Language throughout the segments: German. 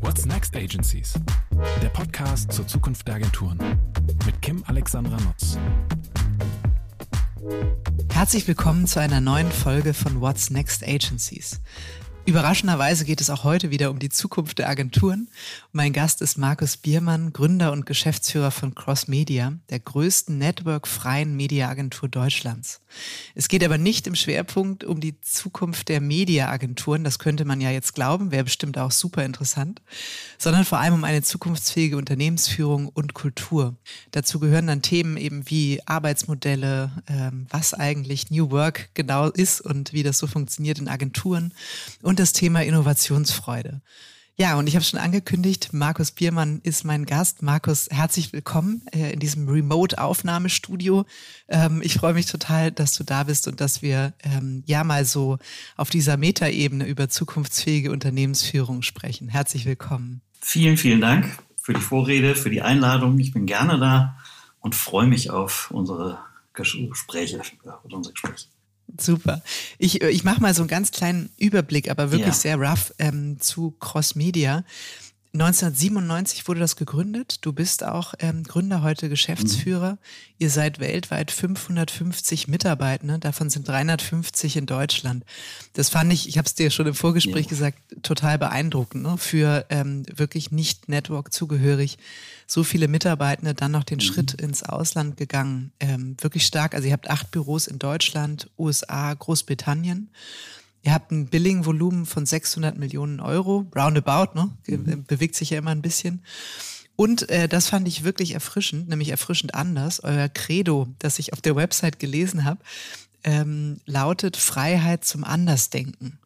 What's Next Agencies? Der Podcast zur Zukunft der Agenturen mit Kim Alexandra Nutz. Herzlich willkommen zu einer neuen Folge von What's Next Agencies. Überraschenderweise geht es auch heute wieder um die Zukunft der Agenturen. Mein Gast ist Markus Biermann, Gründer und Geschäftsführer von Cross Media, der größten networkfreien Mediaagentur Deutschlands. Es geht aber nicht im Schwerpunkt um die Zukunft der Mediaagenturen, das könnte man ja jetzt glauben, wäre bestimmt auch super interessant, sondern vor allem um eine zukunftsfähige Unternehmensführung und Kultur. Dazu gehören dann Themen eben wie Arbeitsmodelle, ähm, was eigentlich New Work genau ist und wie das so funktioniert in Agenturen und und das Thema Innovationsfreude. Ja, und ich habe schon angekündigt, Markus Biermann ist mein Gast. Markus, herzlich willkommen äh, in diesem Remote-Aufnahmestudio. Ähm, ich freue mich total, dass du da bist und dass wir ähm, ja mal so auf dieser Metaebene über zukunftsfähige Unternehmensführung sprechen. Herzlich willkommen. Vielen, vielen Dank für die Vorrede, für die Einladung. Ich bin gerne da und freue mich auf unsere Gespräche, unsere Gespräche. Super. Ich, äh, ich mache mal so einen ganz kleinen Überblick, aber wirklich ja. sehr rough ähm, zu Cross Media. 1997 wurde das gegründet. Du bist auch ähm, Gründer, heute Geschäftsführer. Mhm. Ihr seid weltweit 550 Mitarbeitende, davon sind 350 in Deutschland. Das fand ich, ich habe es dir schon im Vorgespräch ja. gesagt, total beeindruckend. Ne? Für ähm, wirklich nicht Network zugehörig, so viele Mitarbeitende dann noch den mhm. Schritt ins Ausland gegangen. Ähm, wirklich stark. Also ihr habt acht Büros in Deutschland, USA, Großbritannien. Ihr habt ein Billing-Volumen von 600 Millionen Euro, roundabout, ne? Mhm. Bewegt sich ja immer ein bisschen. Und äh, das fand ich wirklich erfrischend, nämlich erfrischend anders. Euer Credo, das ich auf der Website gelesen habe, ähm, lautet Freiheit zum Andersdenken.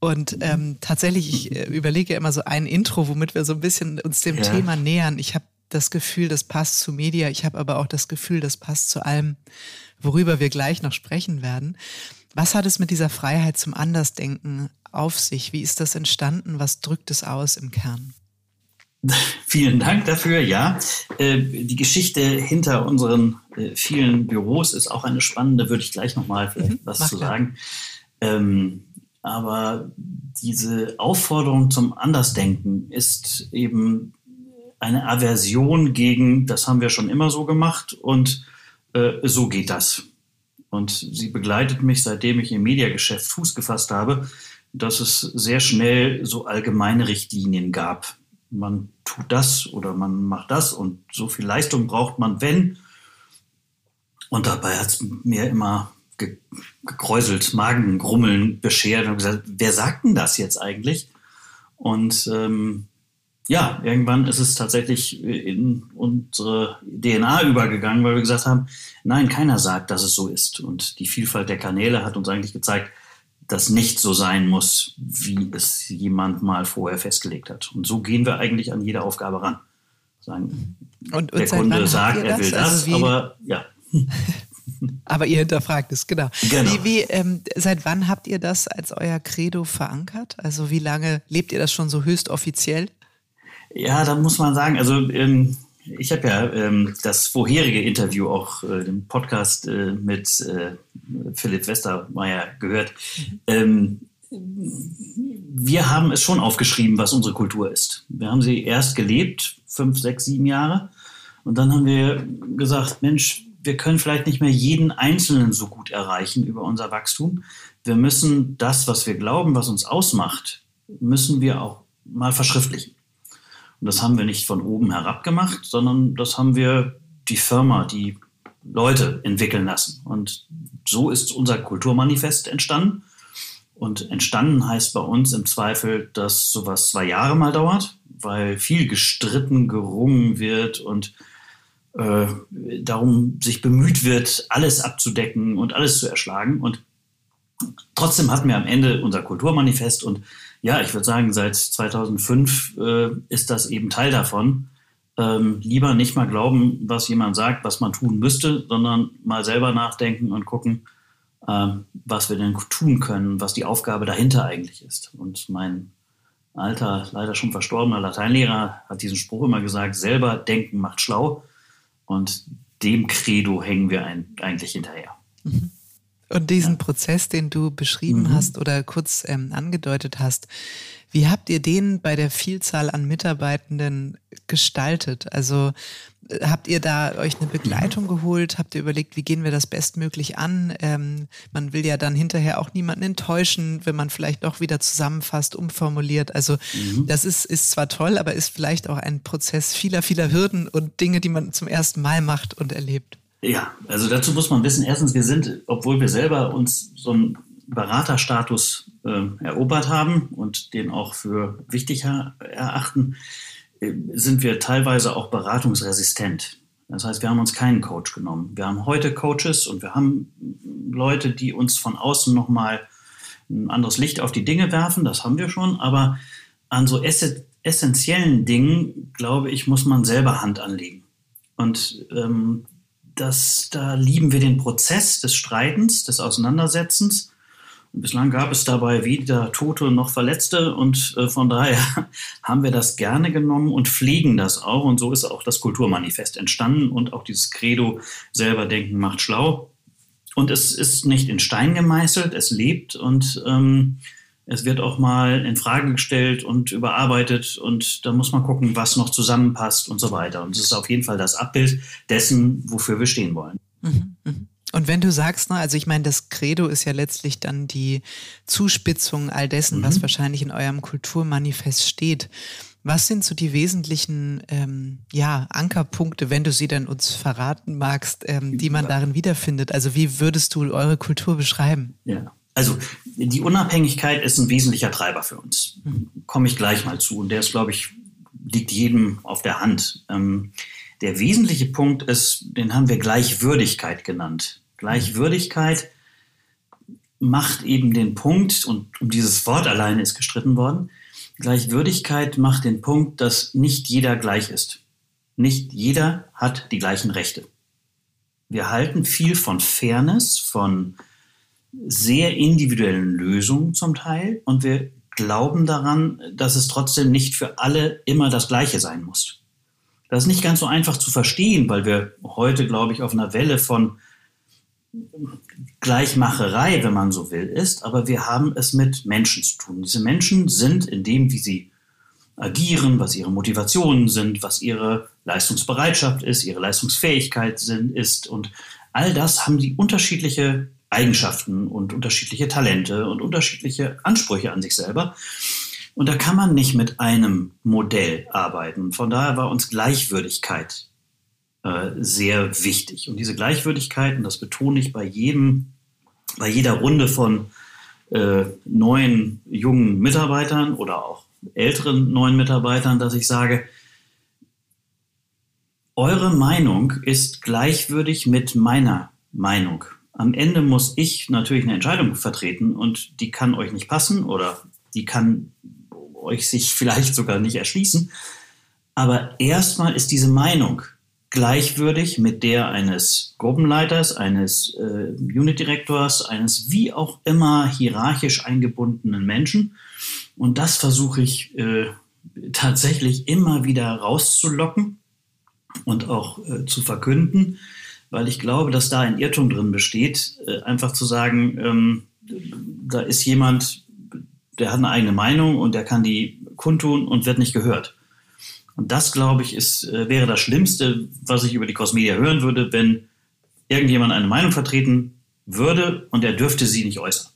Und ähm, tatsächlich, ich äh, überlege ja immer so ein Intro, womit wir so ein bisschen uns dem ja. Thema nähern. Ich habe das Gefühl, das passt zu Media. Ich habe aber auch das Gefühl, das passt zu allem, worüber wir gleich noch sprechen werden. Was hat es mit dieser Freiheit zum Andersdenken auf sich? Wie ist das entstanden? Was drückt es aus im Kern? Vielen Dank dafür. Ja, äh, die Geschichte hinter unseren äh, vielen Büros ist auch eine spannende, würde ich gleich nochmal vielleicht mhm, was zu sagen. Ähm, aber diese Aufforderung zum Andersdenken ist eben eine Aversion gegen, das haben wir schon immer so gemacht und äh, so geht das. Und sie begleitet mich, seitdem ich im Mediageschäft Fuß gefasst habe, dass es sehr schnell so allgemeine Richtlinien gab. Man tut das oder man macht das und so viel Leistung braucht man, wenn. Und dabei hat es mir immer gekräuselt, Magengrummeln beschert und gesagt, wer sagt denn das jetzt eigentlich? Und ähm, ja, irgendwann ist es tatsächlich in unsere DNA übergegangen, weil wir gesagt haben, nein, keiner sagt, dass es so ist. Und die Vielfalt der Kanäle hat uns eigentlich gezeigt, dass nicht so sein muss, wie es jemand mal vorher festgelegt hat. Und so gehen wir eigentlich an jede Aufgabe ran. Sagen, und, und der Kunde sagt, er will das, also aber ja. aber ihr hinterfragt es, genau. genau. Wie, wie, ähm, seit wann habt ihr das als euer Credo verankert? Also wie lange lebt ihr das schon so höchst offiziell? Ja, da muss man sagen, also ähm, ich habe ja ähm, das vorherige Interview auch äh, den Podcast äh, mit äh, Philipp Westermeier gehört. Ähm, wir haben es schon aufgeschrieben, was unsere Kultur ist. Wir haben sie erst gelebt, fünf, sechs, sieben Jahre. Und dann haben wir gesagt, Mensch, wir können vielleicht nicht mehr jeden Einzelnen so gut erreichen über unser Wachstum. Wir müssen das, was wir glauben, was uns ausmacht, müssen wir auch mal verschriftlichen. Und das haben wir nicht von oben herab gemacht, sondern das haben wir die Firma, die Leute entwickeln lassen. Und so ist unser Kulturmanifest entstanden. Und entstanden heißt bei uns im Zweifel, dass sowas zwei Jahre mal dauert, weil viel gestritten, gerungen wird und äh, darum sich bemüht wird, alles abzudecken und alles zu erschlagen. Und trotzdem hatten wir am Ende unser Kulturmanifest und ja, ich würde sagen, seit 2005 äh, ist das eben Teil davon. Ähm, lieber nicht mal glauben, was jemand sagt, was man tun müsste, sondern mal selber nachdenken und gucken, ähm, was wir denn tun können, was die Aufgabe dahinter eigentlich ist. Und mein alter, leider schon verstorbener Lateinlehrer hat diesen Spruch immer gesagt, selber denken macht schlau. Und dem Credo hängen wir ein, eigentlich hinterher. Mhm. Und diesen ja. Prozess, den du beschrieben mhm. hast oder kurz ähm, angedeutet hast, Wie habt ihr den bei der Vielzahl an Mitarbeitenden gestaltet? Also äh, habt ihr da euch eine Begleitung geholt? Habt ihr überlegt, wie gehen wir das bestmöglich an? Ähm, man will ja dann hinterher auch niemanden enttäuschen, wenn man vielleicht doch wieder zusammenfasst, umformuliert. Also mhm. das ist, ist zwar toll, aber ist vielleicht auch ein Prozess vieler, vieler Hürden und Dinge, die man zum ersten Mal macht und erlebt. Ja, also dazu muss man wissen, erstens, wir sind, obwohl wir selber uns so einen Beraterstatus äh, erobert haben und den auch für wichtig erachten, äh, sind wir teilweise auch beratungsresistent. Das heißt, wir haben uns keinen Coach genommen. Wir haben heute Coaches und wir haben Leute, die uns von außen nochmal ein anderes Licht auf die Dinge werfen. Das haben wir schon. Aber an so essentiellen Dingen, glaube ich, muss man selber Hand anlegen. Und ähm, das, da lieben wir den Prozess des Streitens, des Auseinandersetzens. Bislang gab es dabei weder Tote noch Verletzte und äh, von daher haben wir das gerne genommen und pflegen das auch. Und so ist auch das Kulturmanifest entstanden und auch dieses Credo selber denken macht schlau. Und es ist nicht in Stein gemeißelt, es lebt und ähm, es wird auch mal in Frage gestellt und überarbeitet und da muss man gucken, was noch zusammenpasst und so weiter. Und es ist auf jeden Fall das Abbild dessen, wofür wir stehen wollen. Mhm, mh. Und wenn du sagst, ne, also ich meine, das Credo ist ja letztlich dann die Zuspitzung all dessen, mhm. was wahrscheinlich in eurem Kulturmanifest steht. Was sind so die wesentlichen ähm, ja, Ankerpunkte, wenn du sie dann uns verraten magst, ähm, die man darin wiederfindet? Also wie würdest du eure Kultur beschreiben? Ja, also die Unabhängigkeit ist ein wesentlicher Treiber für uns. Mhm. Komme ich gleich mal zu. Und der ist, glaube ich, liegt jedem auf der Hand. Ähm, der wesentliche Punkt ist, den haben wir Gleichwürdigkeit genannt. Gleichwürdigkeit macht eben den Punkt, und um dieses Wort alleine ist gestritten worden, Gleichwürdigkeit macht den Punkt, dass nicht jeder gleich ist. Nicht jeder hat die gleichen Rechte. Wir halten viel von Fairness, von sehr individuellen Lösungen zum Teil und wir glauben daran, dass es trotzdem nicht für alle immer das Gleiche sein muss. Das ist nicht ganz so einfach zu verstehen, weil wir heute, glaube ich, auf einer Welle von Gleichmacherei, wenn man so will, ist, aber wir haben es mit Menschen zu tun. Diese Menschen sind in dem, wie sie agieren, was ihre Motivationen sind, was ihre Leistungsbereitschaft ist, ihre Leistungsfähigkeit sind, ist und all das haben sie unterschiedliche Eigenschaften und unterschiedliche Talente und unterschiedliche Ansprüche an sich selber. Und da kann man nicht mit einem Modell arbeiten. Von daher war uns Gleichwürdigkeit äh, sehr wichtig. Und diese Gleichwürdigkeit, und das betone ich bei jedem, bei jeder Runde von äh, neuen jungen Mitarbeitern oder auch älteren neuen Mitarbeitern, dass ich sage, eure Meinung ist gleichwürdig mit meiner Meinung. Am Ende muss ich natürlich eine Entscheidung vertreten und die kann euch nicht passen oder die kann euch sich vielleicht sogar nicht erschließen. Aber erstmal ist diese Meinung gleichwürdig mit der eines Gruppenleiters, eines äh, Unit-Direktors, eines wie auch immer hierarchisch eingebundenen Menschen. Und das versuche ich äh, tatsächlich immer wieder rauszulocken und auch äh, zu verkünden, weil ich glaube, dass da ein Irrtum drin besteht, äh, einfach zu sagen, ähm, da ist jemand, der hat eine eigene Meinung und der kann die kundtun und wird nicht gehört. Und das, glaube ich, ist, äh, wäre das Schlimmste, was ich über die Crossmedia hören würde, wenn irgendjemand eine Meinung vertreten würde und er dürfte sie nicht äußern.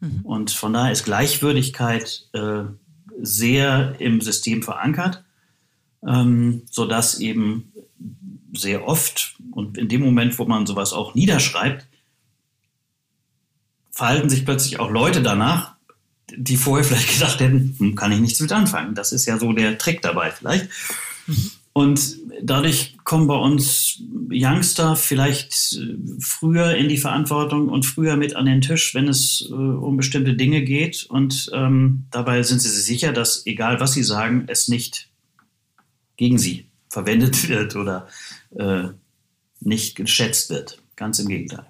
Mhm. Und von daher ist Gleichwürdigkeit äh, sehr im System verankert, ähm, sodass eben sehr oft und in dem Moment, wo man sowas auch niederschreibt, verhalten sich plötzlich auch Leute danach, die vorher vielleicht gedacht hätten, hm, kann ich nichts mit anfangen. Das ist ja so der Trick dabei vielleicht. Mhm. Und dadurch kommen bei uns Youngster vielleicht äh, früher in die Verantwortung und früher mit an den Tisch, wenn es äh, um bestimmte Dinge geht. Und ähm, dabei sind sie sich sicher, dass egal was sie sagen, es nicht gegen sie verwendet wird oder äh, nicht geschätzt wird. Ganz im Gegenteil.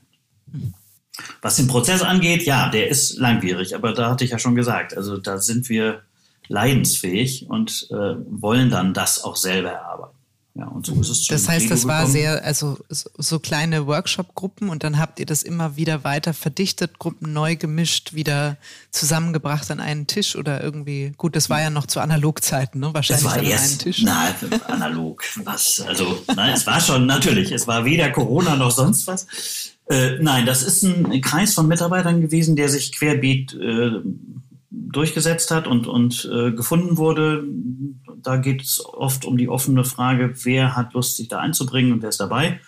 Was den Prozess angeht, ja, der ist langwierig, aber da hatte ich ja schon gesagt, also da sind wir leidensfähig und äh, wollen dann das auch selber erarbeiten. Ja, und so ist es Das heißt, das war sehr, also so kleine Workshop-Gruppen und dann habt ihr das immer wieder weiter verdichtet, Gruppen neu gemischt, wieder zusammengebracht an einen Tisch oder irgendwie, gut, das war ja noch zu Analogzeiten, ne? Wahrscheinlich das war erst, an einen Tisch. Nein, analog, was, also, nein, es war schon, natürlich, es war weder Corona noch sonst was. Äh, nein, das ist ein Kreis von Mitarbeitern gewesen, der sich querbeet äh, durchgesetzt hat und, und äh, gefunden wurde. Da geht es oft um die offene Frage, wer hat Lust, sich da einzubringen und wer ist dabei.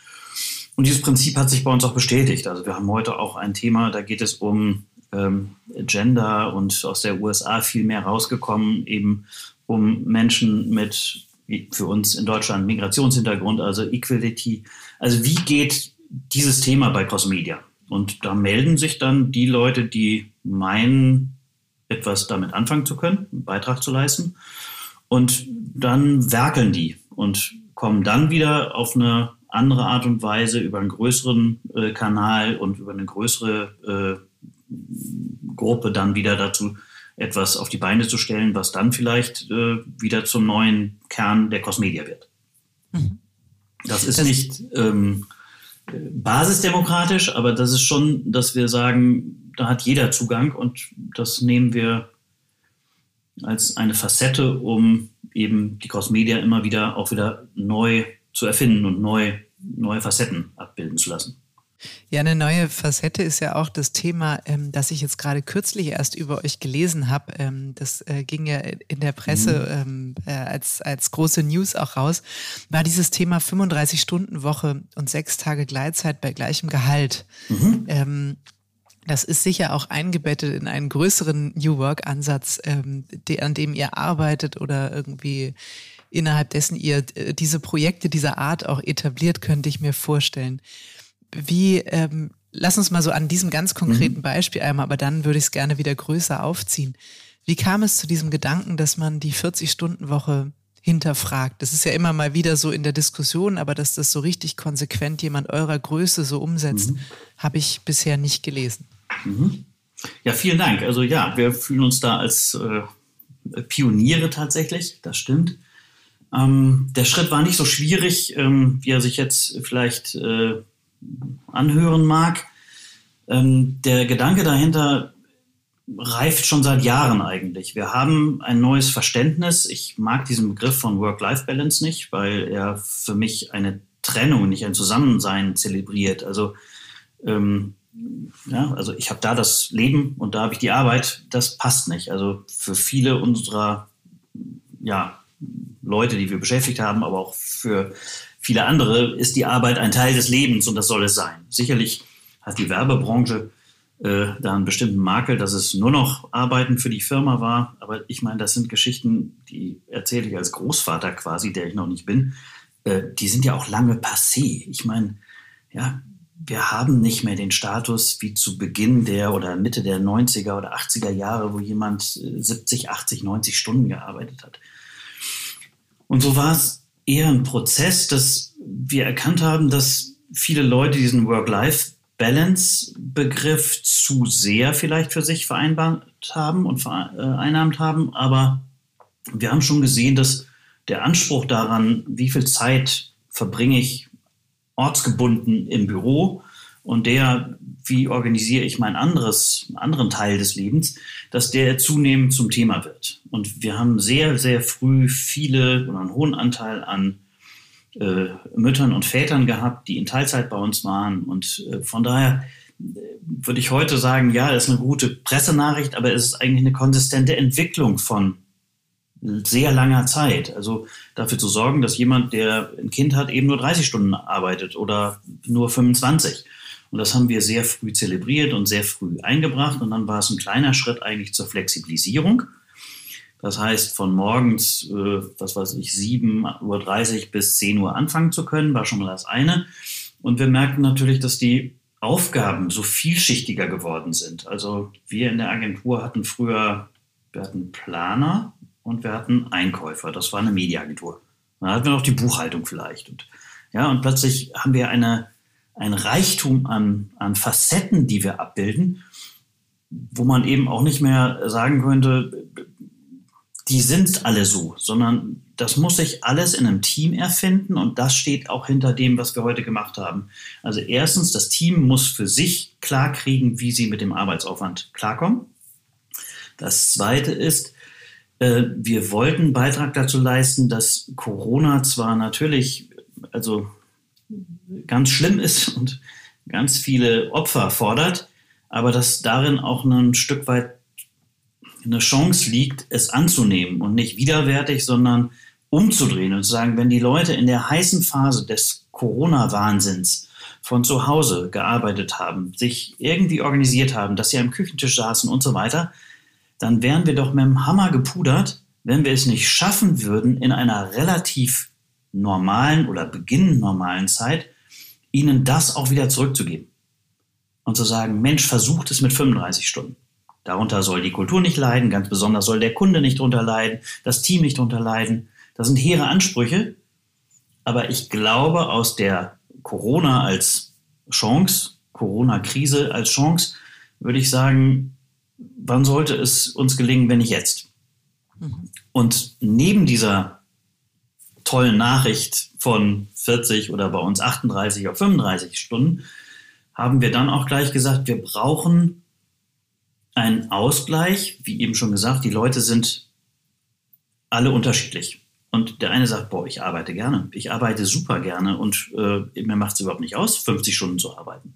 Und dieses Prinzip hat sich bei uns auch bestätigt. Also wir haben heute auch ein Thema, da geht es um ähm, Gender und aus der USA viel mehr rausgekommen, eben um Menschen mit, für uns in Deutschland, Migrationshintergrund, also Equality. Also wie geht dieses Thema bei Crossmedia? Und da melden sich dann die Leute, die meinen, etwas damit anfangen zu können, einen Beitrag zu leisten. Und dann werkeln die und kommen dann wieder auf eine andere Art und Weise über einen größeren äh, Kanal und über eine größere äh, Gruppe dann wieder dazu, etwas auf die Beine zu stellen, was dann vielleicht äh, wieder zum neuen Kern der Cosmedia wird. Mhm. Das ist das nicht ähm, basisdemokratisch, aber das ist schon, dass wir sagen, da hat jeder Zugang und das nehmen wir als eine Facette, um eben die Crossmedia immer wieder auch wieder neu zu erfinden und neu, neue Facetten abbilden zu lassen. Ja, eine neue Facette ist ja auch das Thema, ähm, das ich jetzt gerade kürzlich erst über euch gelesen habe. Ähm, das äh, ging ja in der Presse mhm. ähm, äh, als, als große News auch raus, war dieses Thema 35-Stunden-Woche und sechs Tage Gleitzeit bei gleichem Gehalt. Mhm. Ähm, das ist sicher auch eingebettet in einen größeren New Work-Ansatz, ähm, de, an dem ihr arbeitet oder irgendwie innerhalb dessen ihr äh, diese Projekte dieser Art auch etabliert, könnte ich mir vorstellen wie, ähm, lass uns mal so an diesem ganz konkreten mhm. Beispiel einmal, aber dann würde ich es gerne wieder größer aufziehen. Wie kam es zu diesem Gedanken, dass man die 40-Stunden-Woche hinterfragt? Das ist ja immer mal wieder so in der Diskussion, aber dass das so richtig konsequent jemand eurer Größe so umsetzt, mhm. habe ich bisher nicht gelesen. Mhm. Ja, vielen Dank. Also ja, wir fühlen uns da als äh, Pioniere tatsächlich, das stimmt. Ähm, der Schritt war nicht so schwierig, ähm, wie er sich jetzt vielleicht äh, anhören mag. Ähm, der Gedanke dahinter reift schon seit Jahren eigentlich. Wir haben ein neues Verständnis. Ich mag diesen Begriff von Work-Life-Balance nicht, weil er für mich eine Trennung, nicht ein Zusammensein zelebriert. Also, ähm, ja, also ich habe da das Leben und da habe ich die Arbeit. Das passt nicht. Also für viele unserer ja, Leute, die wir beschäftigt haben, aber auch für viele andere ist die Arbeit ein Teil des Lebens und das soll es sein. Sicherlich hat die Werbebranche äh, da einen bestimmten Makel, dass es nur noch Arbeiten für die Firma war. Aber ich meine, das sind Geschichten, die erzähle ich als Großvater quasi, der ich noch nicht bin. Äh, die sind ja auch lange passé. Ich meine, ja, wir haben nicht mehr den Status wie zu Beginn der oder Mitte der 90er oder 80er Jahre, wo jemand 70, 80, 90 Stunden gearbeitet hat. Und so war es eher ein Prozess, dass wir erkannt haben, dass viele Leute diesen Work-Life-Balance-Begriff zu sehr vielleicht für sich vereinbart haben und vereinnahmt haben. Aber wir haben schon gesehen, dass der Anspruch daran, wie viel Zeit verbringe ich ortsgebunden im Büro und der, wie organisiere ich meinen anderes, anderen Teil des Lebens, dass der zunehmend zum Thema wird. Und wir haben sehr, sehr früh viele oder einen hohen Anteil an äh, Müttern und Vätern gehabt, die in Teilzeit bei uns waren. Und äh, von daher äh, würde ich heute sagen, ja, ist eine gute Pressenachricht, aber es ist eigentlich eine konsistente Entwicklung von sehr langer Zeit. Also dafür zu sorgen, dass jemand, der ein Kind hat, eben nur 30 Stunden arbeitet oder nur 25. Und das haben wir sehr früh zelebriert und sehr früh eingebracht. Und dann war es ein kleiner Schritt eigentlich zur Flexibilisierung. Das heißt, von morgens, äh, was weiß ich, 7.30 Uhr bis 10 Uhr anfangen zu können, war schon mal das eine. Und wir merken natürlich, dass die Aufgaben so vielschichtiger geworden sind. Also wir in der Agentur hatten früher, wir hatten Planer und wir hatten Einkäufer. Das war eine Mediaagentur. Dann hatten wir noch die Buchhaltung vielleicht. Und, ja, und plötzlich haben wir eine ein Reichtum an, an Facetten, die wir abbilden, wo man eben auch nicht mehr sagen könnte, die sind alle so, sondern das muss sich alles in einem Team erfinden und das steht auch hinter dem, was wir heute gemacht haben. Also erstens, das Team muss für sich klarkriegen, wie sie mit dem Arbeitsaufwand klarkommen. Das zweite ist, äh, wir wollten Beitrag dazu leisten, dass Corona zwar natürlich also ganz schlimm ist und ganz viele Opfer fordert, aber dass darin auch ein Stück weit eine Chance liegt, es anzunehmen und nicht widerwärtig, sondern umzudrehen und zu sagen, wenn die Leute in der heißen Phase des Corona-Wahnsinns von zu Hause gearbeitet haben, sich irgendwie organisiert haben, dass sie am Küchentisch saßen und so weiter, dann wären wir doch mit dem Hammer gepudert, wenn wir es nicht schaffen würden, in einer relativ normalen oder beginnend normalen Zeit, ihnen das auch wieder zurückzugeben. Und zu sagen, Mensch, versucht es mit 35 Stunden. Darunter soll die Kultur nicht leiden, ganz besonders soll der Kunde nicht drunter leiden, das Team nicht drunter leiden. Das sind hehre Ansprüche. Aber ich glaube, aus der Corona als Chance, Corona-Krise als Chance, würde ich sagen, wann sollte es uns gelingen, wenn nicht jetzt? Mhm. Und neben dieser tollen Nachricht von 40 oder bei uns 38 auf 35 Stunden haben wir dann auch gleich gesagt, wir brauchen einen Ausgleich. Wie eben schon gesagt, die Leute sind alle unterschiedlich. Und der eine sagt, boah, ich arbeite gerne, ich arbeite super gerne und äh, mir macht es überhaupt nicht aus, 50 Stunden zu arbeiten.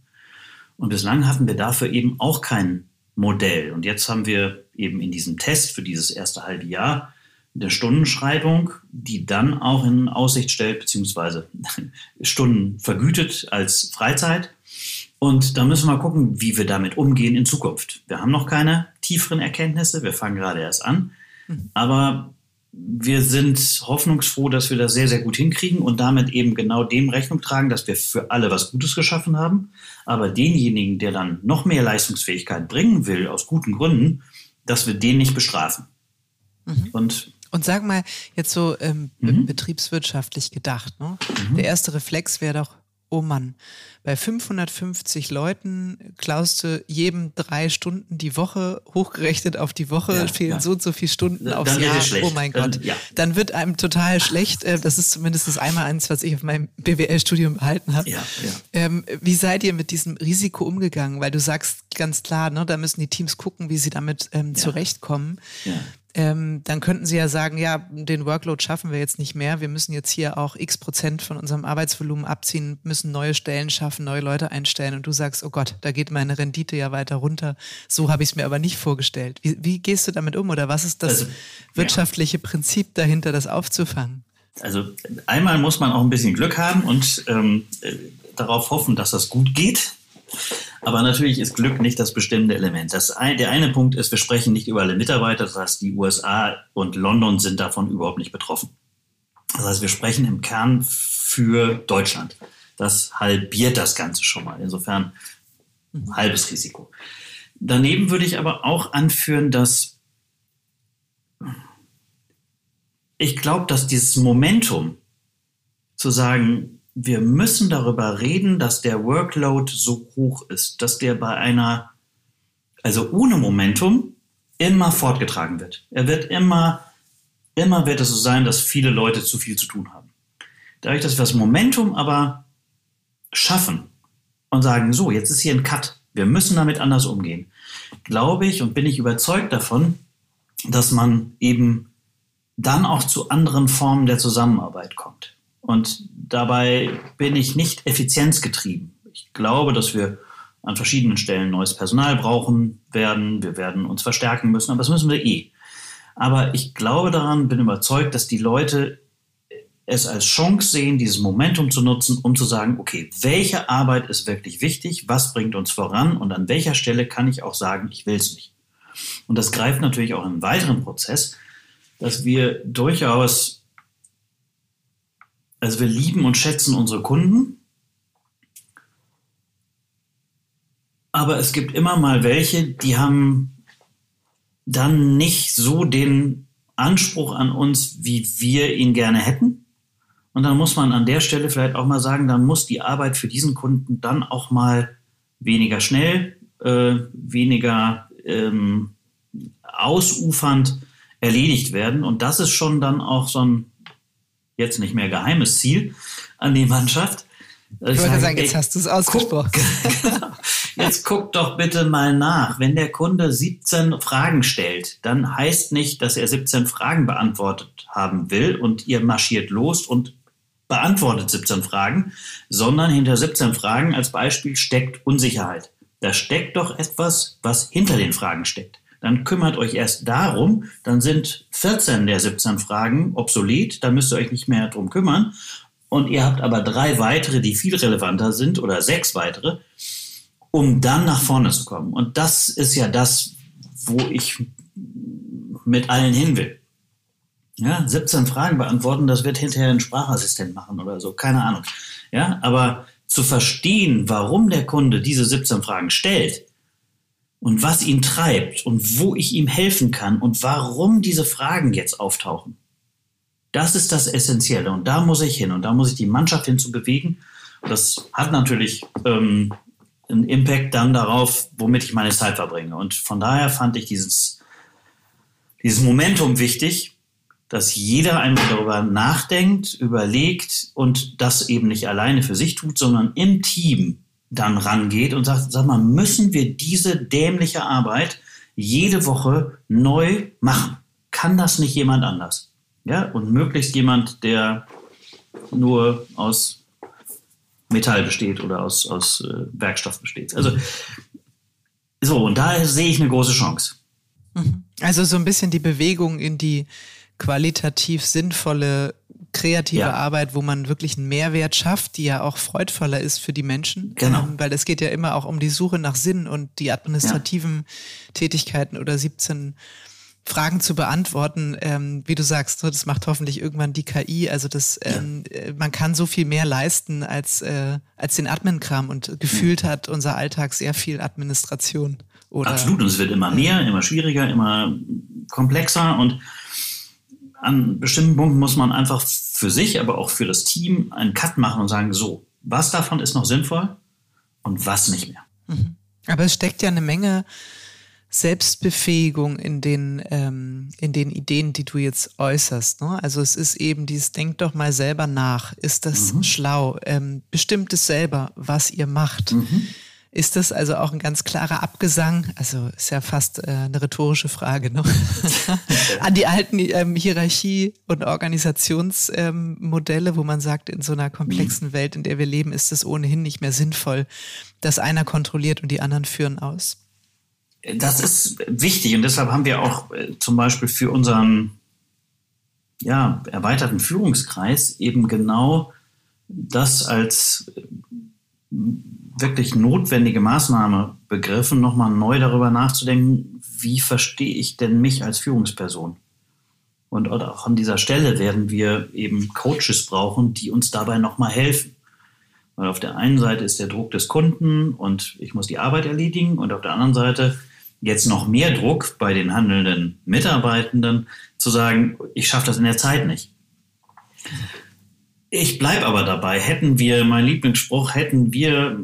Und bislang hatten wir dafür eben auch kein Modell. Und jetzt haben wir eben in diesem Test für dieses erste halbe Jahr eine Stundenschreibung, die dann auch in Aussicht stellt, beziehungsweise Stunden vergütet als Freizeit. Und da müssen wir gucken, wie wir damit umgehen in Zukunft. Wir haben noch keine tieferen Erkenntnisse, wir fangen gerade erst an. Mhm. Aber wir sind hoffnungsfroh, dass wir das sehr, sehr gut hinkriegen und damit eben genau dem Rechnung tragen, dass wir für alle was Gutes geschaffen haben. Aber denjenigen, der dann noch mehr Leistungsfähigkeit bringen will, aus guten Gründen, dass wir den nicht bestrafen. Mhm. Und und sag mal, jetzt so ähm, mhm. betriebswirtschaftlich gedacht, ne? Mhm. der erste Reflex wäre doch, oh Mann, bei 550 Leuten klaust du jedem drei Stunden die Woche, hochgerechnet auf die Woche, ja, fehlen ja. so und so viele Stunden dann aufs Jahr. Oh mein Gott. Ja. Dann wird einem total schlecht. Äh, das ist zumindest das einmal eins, was ich auf meinem BWL-Studium behalten habe. Ähm, wie seid ihr mit diesem Risiko umgegangen? Weil du sagst ganz klar, ne, da müssen die Teams gucken, wie sie damit ähm, zurechtkommen ähm, dann könnten sie ja sagen, ja, den Workload schaffen wir jetzt nicht mehr. Wir müssen jetzt hier auch x Prozent von unserem Arbeitsvolumen abziehen, müssen neue Stellen schaffen, neue Leute einstellen. Und du sagst, oh Gott, da geht meine Rendite ja weiter runter. So habe ich es mir aber nicht vorgestellt. Wie, wie, gehst du damit um oder was ist das also, wirtschaftliche ja. Prinzip dahinter, das aufzufangen? Also einmal muss man auch ein bisschen Glück haben und ähm, äh, darauf hoffen, dass das gut geht. Aber natürlich ist Glück nicht das bestimmende Element. Das ein, der eine Punkt ist, wir sprechen nicht über alle Mitarbeiter, das heißt, die USA und London sind davon überhaupt nicht betroffen. Das heißt, wir sprechen im Kern für Deutschland. Das halbiert das Ganze schon mal. Insofern halbes Risiko. Daneben würde ich aber auch anführen, dass ich glaube, dass dieses Momentum zu sagen, wir müssen darüber reden, dass der Workload so hoch ist, dass der bei einer, also ohne Momentum, immer fortgetragen wird. Er wird immer, immer wird es so sein, dass viele Leute zu viel zu tun haben. Dadurch, dass wir das Momentum aber schaffen und sagen, so, jetzt ist hier ein Cut, wir müssen damit anders umgehen, glaube ich und bin ich überzeugt davon, dass man eben dann auch zu anderen Formen der Zusammenarbeit kommt. Und dabei bin ich nicht effizienzgetrieben. Ich glaube, dass wir an verschiedenen Stellen neues Personal brauchen werden. Wir werden uns verstärken müssen, aber das müssen wir eh. Aber ich glaube daran, bin überzeugt, dass die Leute es als Chance sehen, dieses Momentum zu nutzen, um zu sagen, okay, welche Arbeit ist wirklich wichtig, was bringt uns voran und an welcher Stelle kann ich auch sagen, ich will es nicht. Und das greift natürlich auch in einen weiteren Prozess, dass wir durchaus also wir lieben und schätzen unsere Kunden, aber es gibt immer mal welche, die haben dann nicht so den Anspruch an uns, wie wir ihn gerne hätten. Und dann muss man an der Stelle vielleicht auch mal sagen, dann muss die Arbeit für diesen Kunden dann auch mal weniger schnell, äh, weniger ähm, ausufernd erledigt werden. Und das ist schon dann auch so ein jetzt nicht mehr geheimes Ziel an die Mannschaft. Ich wollte sagen, jetzt ey, hast du es ausgesprochen. Guck, jetzt guck doch bitte mal nach. Wenn der Kunde 17 Fragen stellt, dann heißt nicht, dass er 17 Fragen beantwortet haben will und ihr marschiert los und beantwortet 17 Fragen, sondern hinter 17 Fragen als Beispiel steckt Unsicherheit. Da steckt doch etwas, was hinter den Fragen steckt. Dann kümmert euch erst darum, dann sind 14 der 17 Fragen obsolet, da müsst ihr euch nicht mehr drum kümmern und ihr habt aber drei weitere, die viel relevanter sind oder sechs weitere, um dann nach vorne zu kommen. Und das ist ja das, wo ich mit allen hin will. Ja, 17 Fragen beantworten, das wird hinterher ein Sprachassistent machen oder so, keine Ahnung. Ja, aber zu verstehen, warum der Kunde diese 17 Fragen stellt und was ihn treibt und wo ich ihm helfen kann und warum diese Fragen jetzt auftauchen. Das ist das Essentielle und da muss ich hin und da muss ich die Mannschaft hin zu bewegen. Das hat natürlich ähm, einen Impact dann darauf, womit ich meine Zeit verbringe. Und von daher fand ich dieses, dieses Momentum wichtig, dass jeder einmal darüber nachdenkt, überlegt und das eben nicht alleine für sich tut, sondern im Team dann rangeht und sagt, sag mal, müssen wir diese dämliche Arbeit jede Woche neu machen? Kann das nicht jemand anders? Ja, und möglichst jemand, der nur aus Metall besteht oder aus, aus äh, Werkstoff besteht. Also so, und da sehe ich eine große Chance. Mhm. Also so ein bisschen die Bewegung in die qualitativ sinnvolle kreative ja. Arbeit, wo man wirklich einen Mehrwert schafft, die ja auch freudvoller ist für die Menschen. Genau. Ähm, weil es geht ja immer auch um die Suche nach Sinn und die administrativen ja. Tätigkeiten oder 17 Fragen zu beantworten, ähm, wie du sagst, das macht hoffentlich irgendwann die KI. Also das, ähm, ja. Äh, man kann so viel mehr leisten als äh, als den Admin-Kram und gefühlt ja. hat unser Alltag sehr viel Administration. Oder, Absolut, und es wird immer mehr, immer schwieriger, immer komplexer und an bestimmten Punkten muss man einfach für sich, aber auch für das Team einen Cut machen und sagen, so, was davon ist noch sinnvoll und was nicht mehr. Mhm. Aber es steckt ja eine Menge Selbstbefähigung in den, ähm, in den Ideen, die du jetzt äußerst. Ne? Also es ist eben dieses, denk doch mal selber nach. Ist das mhm. schlau? Ähm, bestimmt es selber, was ihr macht. Mhm. Ist das also auch ein ganz klarer Abgesang? Also ist ja fast äh, eine rhetorische Frage ne? an die alten ähm, Hierarchie- und Organisationsmodelle, ähm, wo man sagt, in so einer komplexen. Welt, in der wir leben, ist es ohnehin nicht mehr sinnvoll, dass einer kontrolliert und die anderen führen aus. Das ist wichtig und deshalb haben wir auch äh, zum Beispiel für unseren ja, erweiterten Führungskreis eben genau das als äh, wirklich notwendige Maßnahme begriffen, nochmal neu darüber nachzudenken, wie verstehe ich denn mich als Führungsperson? Und auch an dieser Stelle werden wir eben Coaches brauchen, die uns dabei nochmal helfen. Weil auf der einen Seite ist der Druck des Kunden und ich muss die Arbeit erledigen und auf der anderen Seite jetzt noch mehr Druck bei den handelnden Mitarbeitenden zu sagen, ich schaffe das in der Zeit nicht. Ich bleibe aber dabei, hätten wir, mein Lieblingsspruch, hätten wir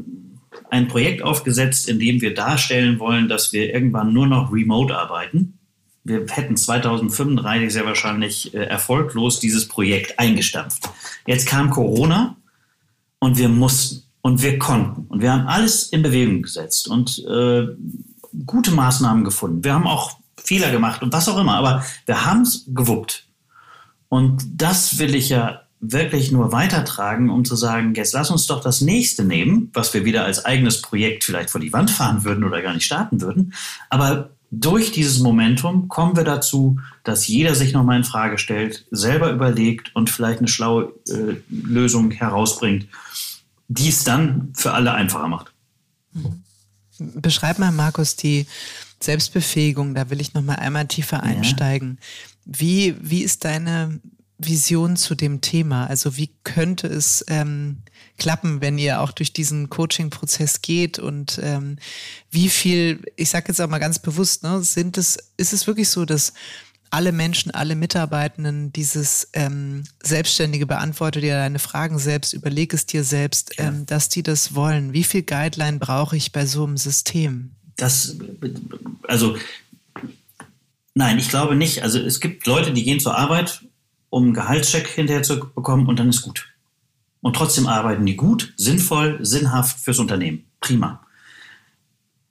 ein Projekt aufgesetzt, in dem wir darstellen wollen, dass wir irgendwann nur noch remote arbeiten. Wir hätten 2035 sehr wahrscheinlich äh, erfolglos dieses Projekt eingestampft. Jetzt kam Corona und wir mussten und wir konnten und wir haben alles in Bewegung gesetzt und äh, gute Maßnahmen gefunden. Wir haben auch Fehler gemacht und was auch immer, aber wir haben es gewuppt. Und das will ich ja wirklich nur weitertragen, um zu sagen, jetzt lass uns doch das nächste nehmen, was wir wieder als eigenes Projekt vielleicht vor die Wand fahren würden oder gar nicht starten würden. Aber durch dieses Momentum kommen wir dazu, dass jeder sich nochmal in Frage stellt, selber überlegt und vielleicht eine schlaue äh, Lösung herausbringt, die es dann für alle einfacher macht. Mhm. Beschreib mal, Markus, die Selbstbefähigung, da will ich noch mal einmal tiefer einsteigen. Ja. Wie, wie ist deine Vision zu dem Thema? Also wie könnte es ähm, klappen, wenn ihr auch durch diesen Coaching-Prozess geht und ähm, wie viel, ich sage jetzt auch mal ganz bewusst, ne, sind es, ist es wirklich so, dass alle Menschen, alle Mitarbeitenden dieses ähm, selbstständige beantworte dir deine Fragen selbst, überleg es dir selbst, ja. ähm, dass die das wollen. Wie viel Guideline brauche ich bei so einem System? Das, also Nein, ich glaube nicht. Also es gibt Leute, die gehen zur Arbeit, um einen Gehaltscheck hinterher zu bekommen und dann ist gut. Und trotzdem arbeiten die gut, sinnvoll, sinnhaft fürs Unternehmen. Prima.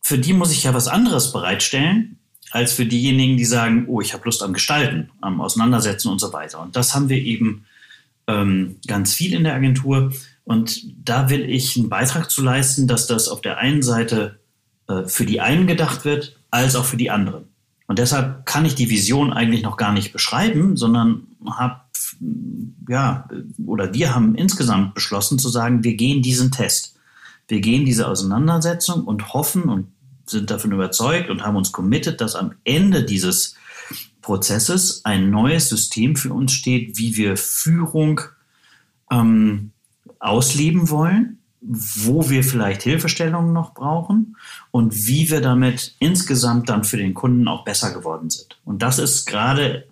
Für die muss ich ja was anderes bereitstellen, als für diejenigen, die sagen, oh, ich habe Lust am Gestalten, am Auseinandersetzen und so weiter. Und das haben wir eben ähm, ganz viel in der Agentur. Und da will ich einen Beitrag zu leisten, dass das auf der einen Seite äh, für die einen gedacht wird, als auch für die anderen. Und deshalb kann ich die Vision eigentlich noch gar nicht beschreiben, sondern habe, ja, oder wir haben insgesamt beschlossen zu sagen, wir gehen diesen Test. Wir gehen diese Auseinandersetzung und hoffen und sind davon überzeugt und haben uns committed, dass am Ende dieses Prozesses ein neues System für uns steht, wie wir Führung ähm, ausleben wollen, wo wir vielleicht Hilfestellungen noch brauchen und wie wir damit insgesamt dann für den Kunden auch besser geworden sind. Und das ist gerade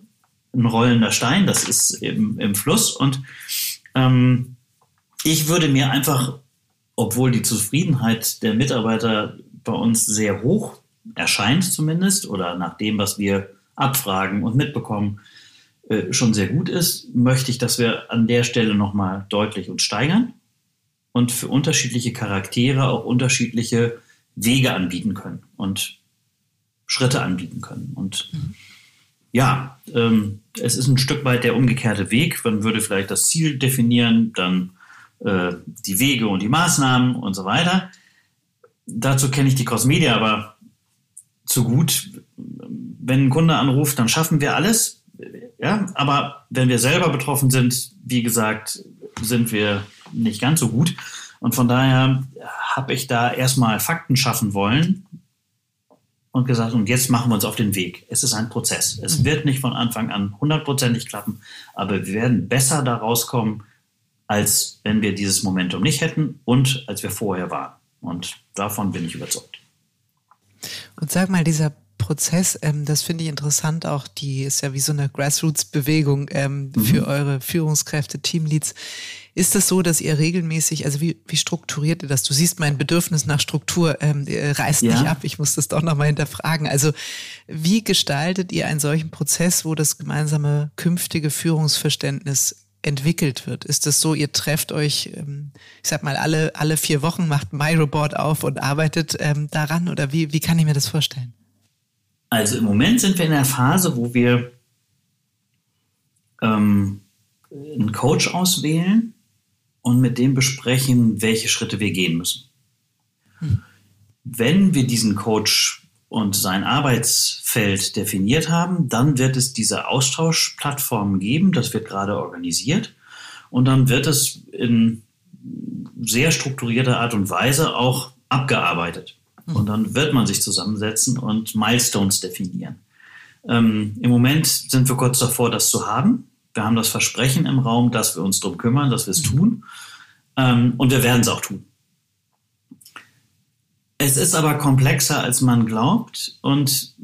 ein rollender Stein, das ist im, im Fluss. Und ähm, ich würde mir einfach, obwohl die Zufriedenheit der Mitarbeiter bei uns sehr hoch erscheint zumindest oder nach dem, was wir abfragen und mitbekommen, äh, schon sehr gut ist, möchte ich, dass wir an der Stelle nochmal deutlich uns steigern und für unterschiedliche Charaktere auch unterschiedliche Wege anbieten können und Schritte anbieten können. Und mhm. ja, ähm, es ist ein Stück weit der umgekehrte Weg. Man würde vielleicht das Ziel definieren, dann äh, die Wege und die Maßnahmen und so weiter. Dazu kenne ich die Crossmedia aber zu gut. Wenn ein Kunde anruft, dann schaffen wir alles. Ja, aber wenn wir selber betroffen sind, wie gesagt, sind wir nicht ganz so gut. Und von daher habe ich da erstmal Fakten schaffen wollen und gesagt, und jetzt machen wir uns auf den Weg. Es ist ein Prozess. Es mhm. wird nicht von Anfang an hundertprozentig klappen, aber wir werden besser da rauskommen, als wenn wir dieses Momentum nicht hätten und als wir vorher waren. Und davon bin ich überzeugt. Und sag mal, dieser Prozess, ähm, das finde ich interessant, auch die ist ja wie so eine Grassroots-Bewegung ähm, mhm. für eure Führungskräfte, Teamleads. Ist es das so, dass ihr regelmäßig, also wie, wie strukturiert ihr das? Du siehst mein Bedürfnis nach Struktur ähm, reißt ja. nicht ab. Ich muss das doch nochmal hinterfragen. Also wie gestaltet ihr einen solchen Prozess, wo das gemeinsame künftige Führungsverständnis entwickelt wird? Ist es so, ihr trefft euch, ähm, ich sag mal, alle, alle vier Wochen, macht MyRobot auf und arbeitet ähm, daran? Oder wie, wie kann ich mir das vorstellen? Also im Moment sind wir in der Phase, wo wir ähm, einen Coach auswählen und mit dem besprechen, welche Schritte wir gehen müssen. Hm. Wenn wir diesen Coach und sein Arbeitsfeld definiert haben, dann wird es diese Austauschplattformen geben, das wird gerade organisiert und dann wird es in sehr strukturierter Art und Weise auch abgearbeitet. Und dann wird man sich zusammensetzen und Milestones definieren. Ähm, Im Moment sind wir kurz davor, das zu haben. Wir haben das Versprechen im Raum, dass wir uns darum kümmern, dass wir es mhm. tun. Ähm, und wir werden es auch tun. Es ist aber komplexer, als man glaubt. Und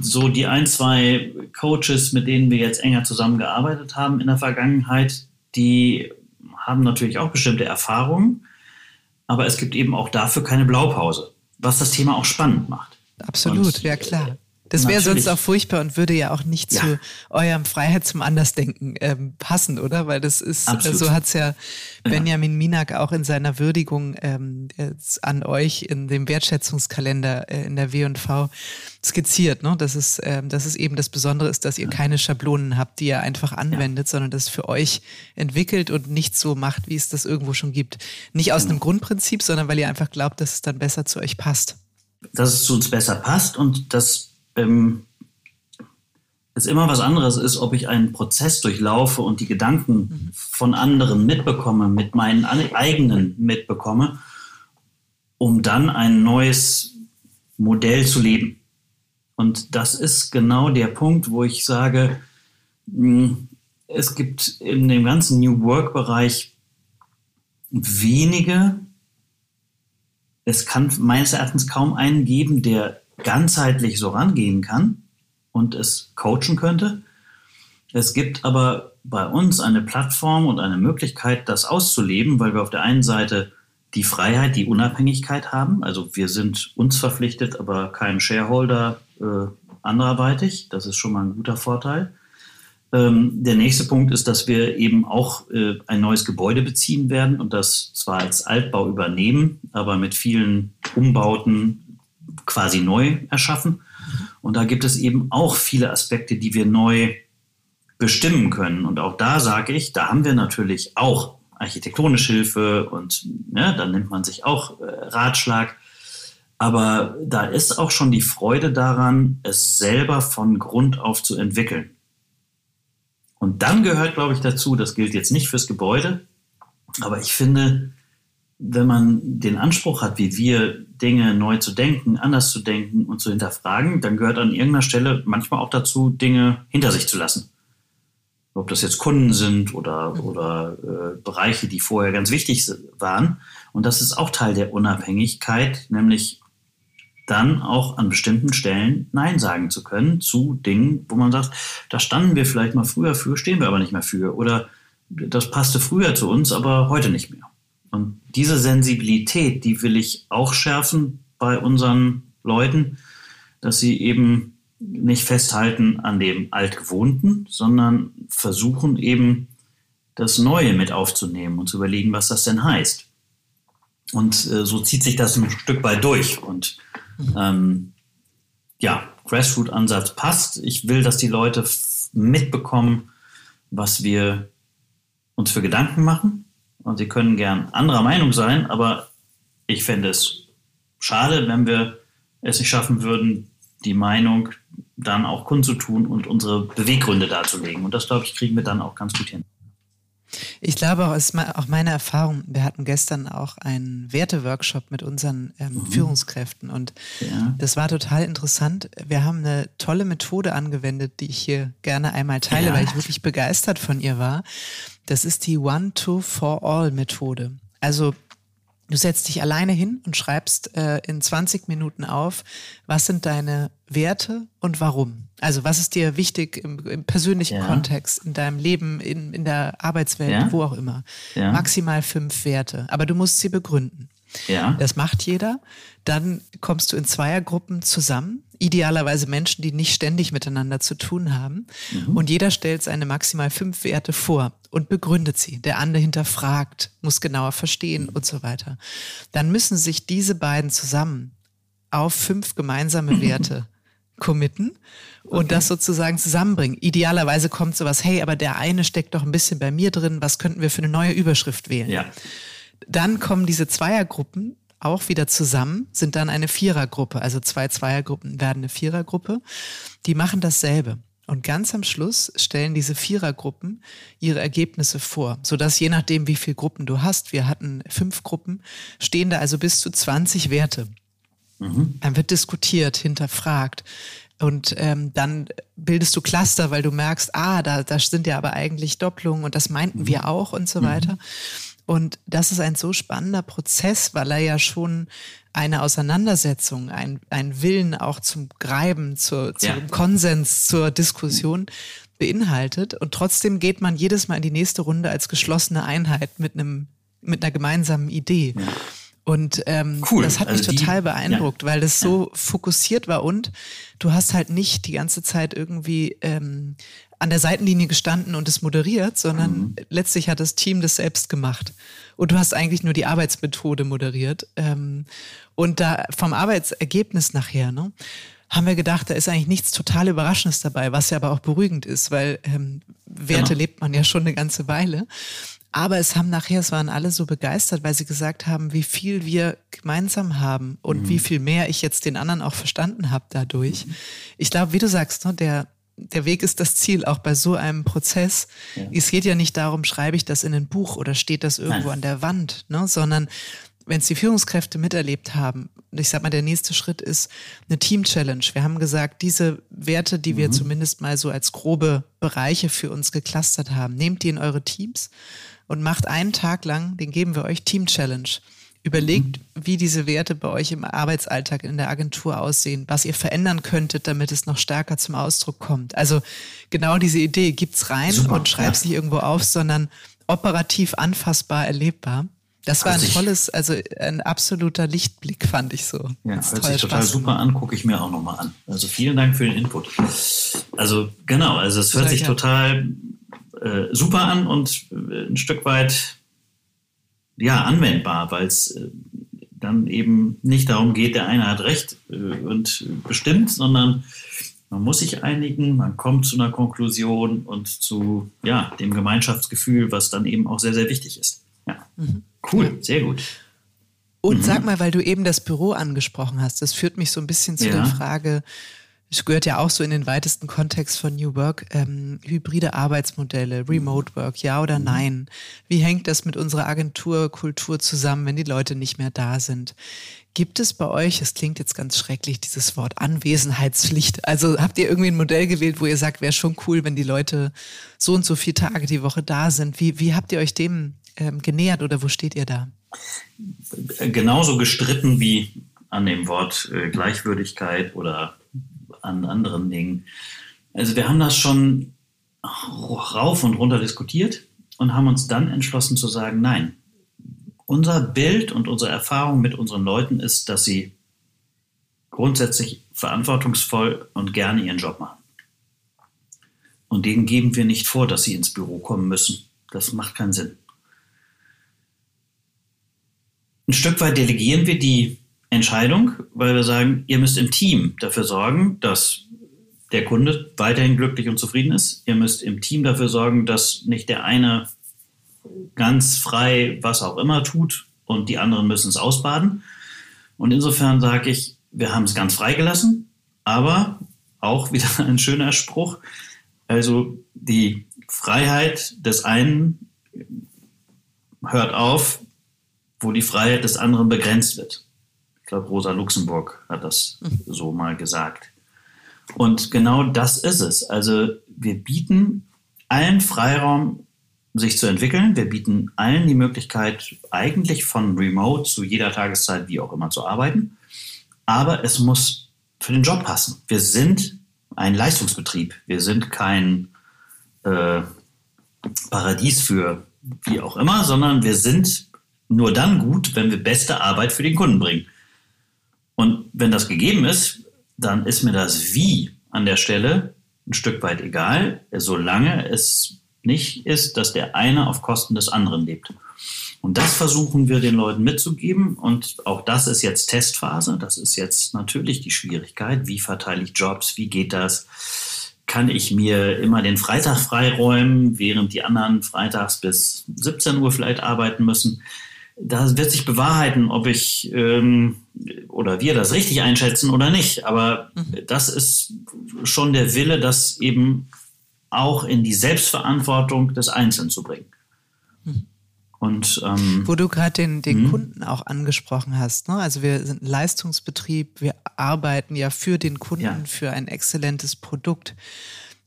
so die ein, zwei Coaches, mit denen wir jetzt enger zusammengearbeitet haben in der Vergangenheit, die haben natürlich auch bestimmte Erfahrungen. Aber es gibt eben auch dafür keine Blaupause, was das Thema auch spannend macht. Absolut, und, ja klar. Das wäre sonst auch furchtbar und würde ja auch nicht ja. zu eurem Freiheit zum Andersdenken ähm, passen, oder? Weil das ist, Absolut. so hat's ja Benjamin Minak auch in seiner Würdigung ähm, an euch in dem Wertschätzungskalender äh, in der W&V skizziert, ne? dass, es, ähm, dass es eben das Besondere ist, dass ihr keine Schablonen habt, die ihr einfach anwendet, ja. sondern das für euch entwickelt und nicht so macht, wie es das irgendwo schon gibt. Nicht aus genau. einem Grundprinzip, sondern weil ihr einfach glaubt, dass es dann besser zu euch passt. Dass es zu uns besser passt und dass ähm, es immer was anderes ist, ob ich einen Prozess durchlaufe und die Gedanken von anderen mitbekomme, mit meinen eigenen mitbekomme, um dann ein neues Modell zu leben. Und das ist genau der Punkt, wo ich sage, hm, es gibt in dem ganzen New Work-Bereich wenige, es kann meines Erachtens kaum einen geben, der ganzheitlich so rangehen kann und es coachen könnte. Es gibt aber bei uns eine Plattform und eine Möglichkeit, das auszuleben, weil wir auf der einen Seite die Freiheit, die Unabhängigkeit haben. Also wir sind uns verpflichtet, aber kein Shareholder äh, anderweitig. Das ist schon mal ein guter Vorteil. Ähm, der nächste Punkt ist, dass wir eben auch äh, ein neues Gebäude beziehen werden und das zwar als Altbau übernehmen, aber mit vielen Umbauten quasi neu erschaffen. Und da gibt es eben auch viele Aspekte, die wir neu bestimmen können. Und auch da sage ich, da haben wir natürlich auch architektonische Hilfe und ja, ne, dann nimmt man sich auch äh, Ratschlag. Aber da ist auch schon die Freude daran, es selber von Grund auf zu entwickeln. Und dann gehört, glaube ich, dazu, das gilt jetzt nicht fürs Gebäude, aber ich finde, wenn man den Anspruch hat, wie wir Dinge neu zu denken, anders zu denken und zu hinterfragen, dann gehört an irgendeiner Stelle manchmal auch dazu, Dinge hinter sich zu lassen. Ob das jetzt Kunden sind oder, oder äh, Bereiche, die vorher ganz wichtig waren. Und das ist auch Teil der Unabhängigkeit, nämlich dann auch an bestimmten Stellen Nein sagen zu können zu Dingen, wo man sagt, da standen wir vielleicht mal früher für, stehen wir aber nicht mehr für. Oder das passte früher zu uns, aber heute nicht mehr. Und diese Sensibilität, die will ich auch schärfen bei unseren Leuten, dass sie eben nicht festhalten an dem Altgewohnten, sondern versuchen eben das Neue mit aufzunehmen und zu überlegen, was das denn heißt. Und äh, so zieht sich das ein Stück weit durch. Und ähm, ja, Grassroot-Ansatz passt. Ich will, dass die Leute mitbekommen, was wir uns für Gedanken machen. Und sie können gern anderer Meinung sein, aber ich fände es schade, wenn wir es nicht schaffen würden, die Meinung dann auch kundzutun und unsere Beweggründe darzulegen. Und das, glaube ich, kriegen wir dann auch ganz gut hin. Ich glaube auch, ist auch meine Erfahrung. Wir hatten gestern auch einen Werteworkshop mit unseren ähm, mhm. Führungskräften und ja. das war total interessant. Wir haben eine tolle Methode angewendet, die ich hier gerne einmal teile, ja. weil ich wirklich begeistert von ihr war. Das ist die One-to-For-All-Methode. Also Du setzt dich alleine hin und schreibst äh, in 20 Minuten auf, was sind deine Werte und warum. Also was ist dir wichtig im, im persönlichen ja. Kontext, in deinem Leben, in, in der Arbeitswelt, ja. wo auch immer. Ja. Maximal fünf Werte, aber du musst sie begründen. Ja. Das macht jeder. Dann kommst du in Zweiergruppen zusammen, idealerweise Menschen, die nicht ständig miteinander zu tun haben. Mhm. Und jeder stellt seine maximal fünf Werte vor und begründet sie. Der andere hinterfragt, muss genauer verstehen mhm. und so weiter. Dann müssen sich diese beiden zusammen auf fünf gemeinsame Werte committen und okay. das sozusagen zusammenbringen. Idealerweise kommt sowas, hey, aber der eine steckt doch ein bisschen bei mir drin, was könnten wir für eine neue Überschrift wählen? Ja. Dann kommen diese Zweiergruppen auch wieder zusammen, sind dann eine Vierergruppe. Also zwei Zweiergruppen werden eine Vierergruppe. Die machen dasselbe. Und ganz am Schluss stellen diese Vierergruppen ihre Ergebnisse vor, sodass je nachdem, wie viele Gruppen du hast, wir hatten fünf Gruppen, stehen da also bis zu 20 Werte. Mhm. Dann wird diskutiert, hinterfragt. Und ähm, dann bildest du Cluster, weil du merkst, ah, da, da sind ja aber eigentlich Doppelungen und das meinten mhm. wir auch und so weiter. Mhm. Und das ist ein so spannender Prozess, weil er ja schon eine Auseinandersetzung, ein, ein Willen auch zum Greiben, zur, zum ja. Konsens, zur Diskussion beinhaltet. Und trotzdem geht man jedes Mal in die nächste Runde als geschlossene Einheit mit einem, mit einer gemeinsamen Idee. Ja. Und ähm, cool. das hat mich also total die, beeindruckt, ja. weil das so fokussiert war und du hast halt nicht die ganze Zeit irgendwie ähm, an der Seitenlinie gestanden und es moderiert, sondern mhm. letztlich hat das Team das selbst gemacht. Und du hast eigentlich nur die Arbeitsmethode moderiert. Ähm, und da vom Arbeitsergebnis nachher, ne, haben wir gedacht, da ist eigentlich nichts total Überraschendes dabei, was ja aber auch beruhigend ist, weil ähm, Werte genau. lebt man ja schon eine ganze Weile. Aber es haben nachher, es waren alle so begeistert, weil sie gesagt haben, wie viel wir gemeinsam haben und mhm. wie viel mehr ich jetzt den anderen auch verstanden habe dadurch. Mhm. Ich glaube, wie du sagst, ne, der der Weg ist das Ziel, auch bei so einem Prozess. Ja. Es geht ja nicht darum, schreibe ich das in ein Buch oder steht das irgendwo Nein. an der Wand, ne? sondern wenn es die Führungskräfte miterlebt haben, ich sag mal, der nächste Schritt ist eine Team-Challenge. Wir haben gesagt, diese Werte, die wir mhm. zumindest mal so als grobe Bereiche für uns geklustert haben, nehmt die in eure Teams und macht einen Tag lang, den geben wir euch Team-Challenge. Überlegt, mhm. wie diese Werte bei euch im Arbeitsalltag in der Agentur aussehen, was ihr verändern könntet, damit es noch stärker zum Ausdruck kommt. Also genau diese Idee gibt's rein Super, und schreib's ja. nicht irgendwo auf, sondern operativ anfassbar erlebbar. Das war ein tolles, also ein absoluter Lichtblick, fand ich so. Ja, hört sich total Spaß super an, gucke ich mir auch nochmal an. Also vielen Dank für den Input. Also genau, also es hört sich total äh, super an und äh, ein Stück weit ja anwendbar, weil es äh, dann eben nicht darum geht, der eine hat recht äh, und bestimmt, sondern man muss sich einigen, man kommt zu einer Konklusion und zu ja, dem Gemeinschaftsgefühl, was dann eben auch sehr, sehr wichtig ist. Ja. Mhm. Cool, sehr gut. Und mhm. sag mal, weil du eben das Büro angesprochen hast, das führt mich so ein bisschen zu ja. der Frage, es gehört ja auch so in den weitesten Kontext von New Work, ähm, hybride Arbeitsmodelle, Remote Work, ja oder mhm. nein? Wie hängt das mit unserer Agenturkultur zusammen, wenn die Leute nicht mehr da sind? Gibt es bei euch, es klingt jetzt ganz schrecklich, dieses Wort Anwesenheitspflicht? Also habt ihr irgendwie ein Modell gewählt, wo ihr sagt, wäre schon cool, wenn die Leute so und so viele Tage die Woche da sind? Wie, wie habt ihr euch dem ähm, genähert oder wo steht ihr da? Genauso gestritten wie an dem Wort äh, Gleichwürdigkeit oder an anderen Dingen. Also wir haben das schon rauf und runter diskutiert und haben uns dann entschlossen zu sagen, nein, unser Bild und unsere Erfahrung mit unseren Leuten ist, dass sie grundsätzlich verantwortungsvoll und gerne ihren Job machen. Und denen geben wir nicht vor, dass sie ins Büro kommen müssen. Das macht keinen Sinn. Ein Stück weit delegieren wir die Entscheidung, weil wir sagen, ihr müsst im Team dafür sorgen, dass der Kunde weiterhin glücklich und zufrieden ist. Ihr müsst im Team dafür sorgen, dass nicht der eine ganz frei was auch immer tut und die anderen müssen es ausbaden. Und insofern sage ich, wir haben es ganz frei gelassen, aber auch wieder ein schöner Spruch. Also die Freiheit des einen hört auf, wo die Freiheit des anderen begrenzt wird. Ich glaube, Rosa Luxemburg hat das so mal gesagt. Und genau das ist es. Also wir bieten allen Freiraum, sich zu entwickeln. Wir bieten allen die Möglichkeit, eigentlich von Remote zu jeder Tageszeit, wie auch immer, zu arbeiten. Aber es muss für den Job passen. Wir sind ein Leistungsbetrieb. Wir sind kein äh, Paradies für wie auch immer, sondern wir sind nur dann gut, wenn wir beste Arbeit für den Kunden bringen. Und wenn das gegeben ist, dann ist mir das Wie an der Stelle ein Stück weit egal, solange es nicht ist, dass der eine auf Kosten des anderen lebt. Und das versuchen wir den Leuten mitzugeben. Und auch das ist jetzt Testphase. Das ist jetzt natürlich die Schwierigkeit. Wie verteile ich Jobs? Wie geht das? Kann ich mir immer den Freitag freiräumen, während die anderen freitags bis 17 Uhr vielleicht arbeiten müssen? Da wird sich bewahrheiten, ob ich ähm, oder wir das richtig einschätzen oder nicht. Aber mhm. das ist schon der Wille, das eben auch in die Selbstverantwortung des Einzelnen zu bringen. Mhm. Und, ähm, Wo du gerade den, den mhm. Kunden auch angesprochen hast. Ne? Also wir sind ein Leistungsbetrieb, wir arbeiten ja für den Kunden, ja. für ein exzellentes Produkt.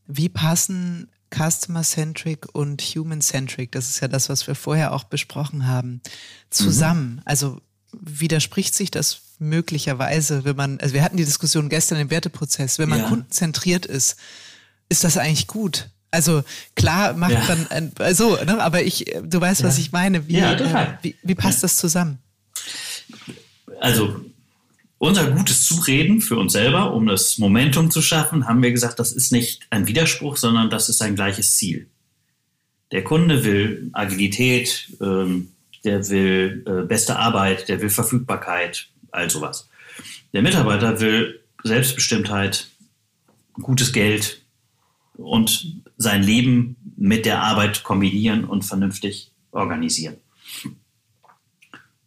Wie passen Customer-Centric und Human-Centric, das ist ja das, was wir vorher auch besprochen haben, zusammen. Mhm. Also widerspricht sich das möglicherweise, wenn man, also wir hatten die Diskussion gestern im Werteprozess, wenn man ja. kundenzentriert ist, ist das eigentlich gut? Also klar macht ja. man ein, so, ne? aber ich, du weißt, ja. was ich meine. Wie, ja, äh, wie, wie passt das zusammen? Also unser gutes Zureden für uns selber, um das Momentum zu schaffen, haben wir gesagt, das ist nicht ein Widerspruch, sondern das ist ein gleiches Ziel. Der Kunde will Agilität, ähm, der will äh, beste Arbeit, der will Verfügbarkeit, all sowas. Der Mitarbeiter will Selbstbestimmtheit, gutes Geld und sein Leben mit der Arbeit kombinieren und vernünftig organisieren.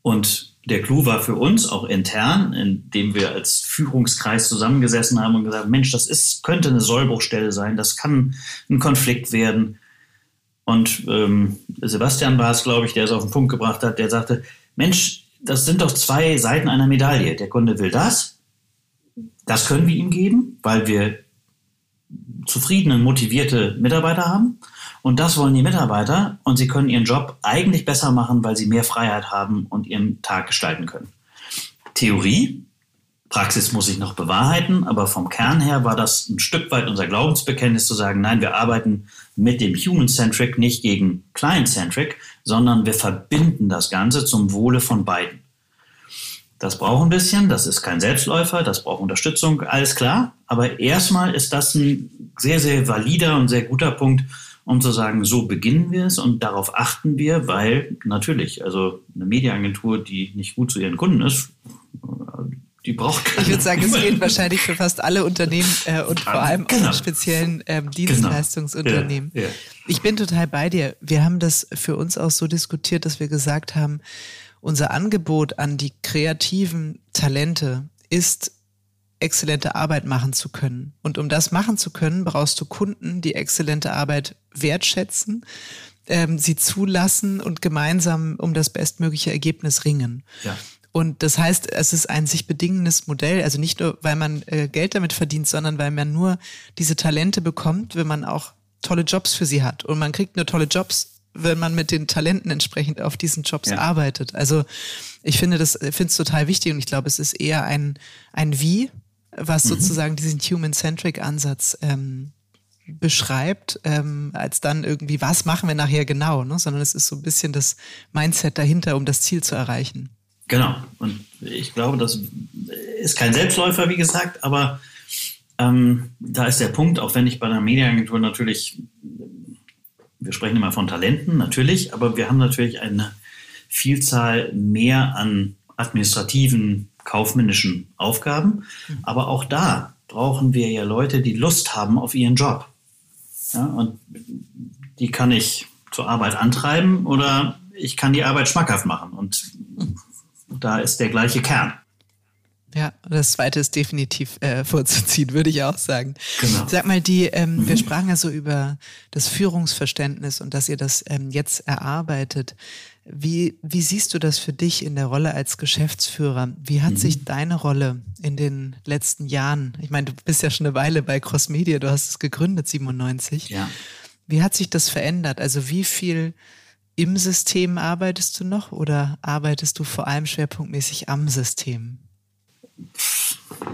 Und der Clou war für uns auch intern, indem wir als Führungskreis zusammengesessen haben und gesagt, Mensch, das ist, könnte eine Sollbruchstelle sein, das kann ein Konflikt werden. Und ähm, Sebastian war es, glaube ich, der es auf den Punkt gebracht hat, der sagte, Mensch, das sind doch zwei Seiten einer Medaille. Der Kunde will das, das können wir ihm geben, weil wir zufriedene, motivierte Mitarbeiter haben. Und das wollen die Mitarbeiter und sie können ihren Job eigentlich besser machen, weil sie mehr Freiheit haben und ihren Tag gestalten können. Theorie, Praxis muss sich noch bewahrheiten, aber vom Kern her war das ein Stück weit unser Glaubensbekenntnis zu sagen, nein, wir arbeiten mit dem Human-Centric nicht gegen Client-Centric, sondern wir verbinden das Ganze zum Wohle von beiden. Das braucht ein bisschen, das ist kein Selbstläufer, das braucht Unterstützung, alles klar. Aber erstmal ist das ein sehr, sehr valider und sehr guter Punkt, um zu sagen, so beginnen wir es und darauf achten wir, weil natürlich, also eine Mediaagentur, die nicht gut zu ihren Kunden ist, die braucht keine. Ich würde sagen, es gilt wahrscheinlich für fast alle Unternehmen äh, und vor allem genau. auch speziellen ähm, genau. Dienstleistungsunternehmen. Genau. Ja, ja. Ich bin total bei dir. Wir haben das für uns auch so diskutiert, dass wir gesagt haben, unser Angebot an die kreativen Talente ist exzellente Arbeit machen zu können. Und um das machen zu können, brauchst du Kunden, die exzellente Arbeit wertschätzen, ähm, sie zulassen und gemeinsam um das bestmögliche Ergebnis ringen. Ja. Und das heißt, es ist ein sich bedingendes Modell. Also nicht nur, weil man äh, Geld damit verdient, sondern weil man nur diese Talente bekommt, wenn man auch tolle Jobs für sie hat. Und man kriegt nur tolle Jobs, wenn man mit den Talenten entsprechend auf diesen Jobs ja. arbeitet. Also ich finde das, finde es total wichtig und ich glaube, es ist eher ein, ein Wie, was mhm. sozusagen diesen Human-Centric-Ansatz ähm, beschreibt, ähm, als dann irgendwie, was machen wir nachher genau, ne? sondern es ist so ein bisschen das Mindset dahinter, um das Ziel zu erreichen. Genau. Und ich glaube, das ist kein Selbstläufer, wie gesagt, aber ähm, da ist der Punkt, auch wenn ich bei einer Medienagentur natürlich, wir sprechen immer von Talenten, natürlich, aber wir haben natürlich eine Vielzahl mehr an administrativen, kaufmännischen Aufgaben. Mhm. Aber auch da brauchen wir ja Leute, die Lust haben auf ihren Job. Ja, und die kann ich zur Arbeit antreiben oder ich kann die Arbeit schmackhaft machen. Und da ist der gleiche Kern. Ja, das zweite ist definitiv äh, vorzuziehen, würde ich auch sagen. Genau. Sag mal, die, ähm, mhm. wir sprachen ja so über das Führungsverständnis und dass ihr das ähm, jetzt erarbeitet. Wie, wie siehst du das für dich in der Rolle als Geschäftsführer? Wie hat mhm. sich deine Rolle in den letzten Jahren, ich meine, du bist ja schon eine Weile bei Crossmedia, du hast es gegründet, 97. Ja. Wie hat sich das verändert? Also wie viel im System arbeitest du noch oder arbeitest du vor allem schwerpunktmäßig am System?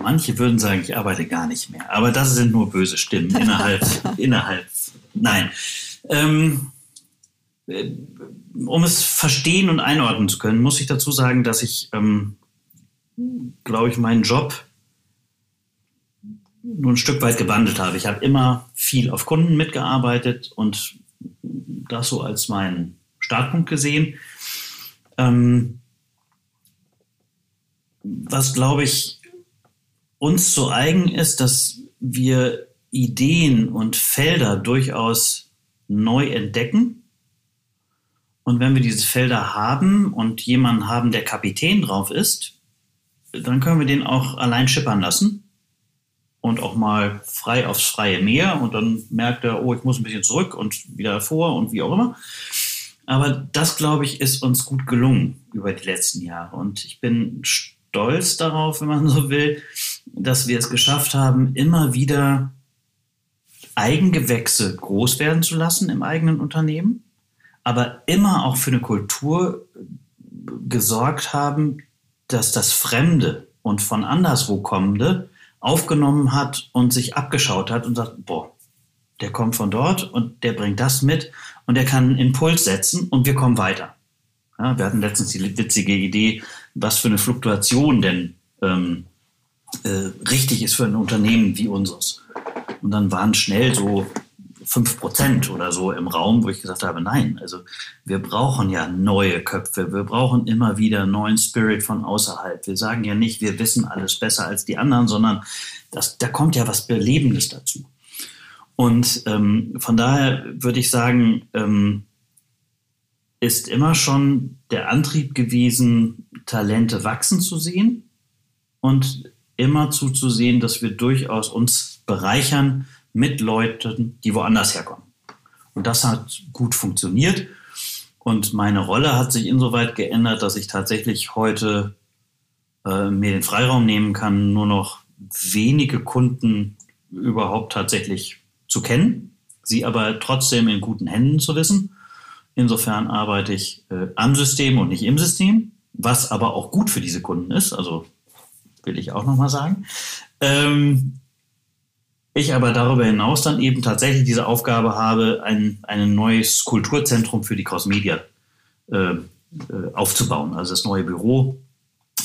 Manche würden sagen, ich arbeite gar nicht mehr, aber das sind nur böse Stimmen innerhalb, innerhalb. Nein. Ähm, äh, um es verstehen und einordnen zu können, muss ich dazu sagen, dass ich, ähm, glaube ich, meinen Job nur ein Stück weit gewandelt habe. Ich habe immer viel auf Kunden mitgearbeitet und das so als mein Startpunkt gesehen. Ähm, was, glaube ich, uns so eigen ist, dass wir Ideen und Felder durchaus neu entdecken. Und wenn wir diese Felder haben und jemanden haben, der Kapitän drauf ist, dann können wir den auch allein schippern lassen und auch mal frei aufs freie Meer und dann merkt er, oh, ich muss ein bisschen zurück und wieder vor und wie auch immer. Aber das, glaube ich, ist uns gut gelungen über die letzten Jahre. Und ich bin stolz darauf, wenn man so will, dass wir es geschafft haben, immer wieder Eigengewächse groß werden zu lassen im eigenen Unternehmen, aber immer auch für eine Kultur gesorgt haben, dass das Fremde und von anderswo kommende aufgenommen hat und sich abgeschaut hat und sagt, boah, der kommt von dort und der bringt das mit und der kann einen Impuls setzen und wir kommen weiter. Ja, wir hatten letztens die witzige Idee, was für eine Fluktuation denn ähm, äh, richtig ist für ein Unternehmen wie unseres. Und dann waren schnell so fünf Prozent oder so im Raum, wo ich gesagt habe, nein, also wir brauchen ja neue Köpfe, wir brauchen immer wieder neuen Spirit von außerhalb. Wir sagen ja nicht, wir wissen alles besser als die anderen, sondern das, da kommt ja was Belebendes dazu. Und ähm, von daher würde ich sagen, ähm, ist immer schon der Antrieb gewesen, Talente wachsen zu sehen und immer zuzusehen, dass wir durchaus uns bereichern mit Leuten, die woanders herkommen. Und das hat gut funktioniert. Und meine Rolle hat sich insoweit geändert, dass ich tatsächlich heute äh, mir den Freiraum nehmen kann, nur noch wenige Kunden überhaupt tatsächlich zu kennen, sie aber trotzdem in guten Händen zu wissen. Insofern arbeite ich äh, am System und nicht im System, was aber auch gut für diese Kunden ist. Also will ich auch nochmal sagen. Ähm, ich aber darüber hinaus dann eben tatsächlich diese Aufgabe habe, ein, ein neues Kulturzentrum für die Crossmedia äh, äh, aufzubauen. Also das neue Büro,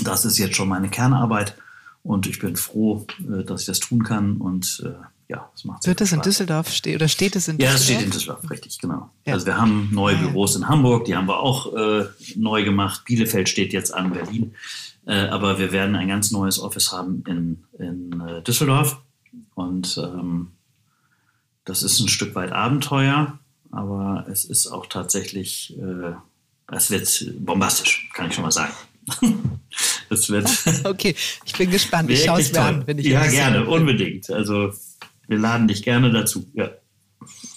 das ist jetzt schon meine Kernarbeit und ich bin froh, äh, dass ich das tun kann und äh, ja, das macht Wird das in Düsseldorf stehen oder steht es in Düsseldorf? Ja, es steht in Düsseldorf, richtig, genau. Ja. Also wir haben neue ah, Büros in Hamburg, die haben wir auch äh, neu gemacht. Bielefeld steht jetzt an, Berlin. Äh, aber wir werden ein ganz neues Office haben in, in äh, Düsseldorf. Und ähm, das ist ein Stück weit Abenteuer, aber es ist auch tatsächlich, äh, es wird bombastisch, kann ich schon mal sagen. das wird. Okay, ich bin gespannt. Ich schaue es mir an, wenn ich Ja, gerne, bin. unbedingt. Also wir laden dich gerne dazu. Ja.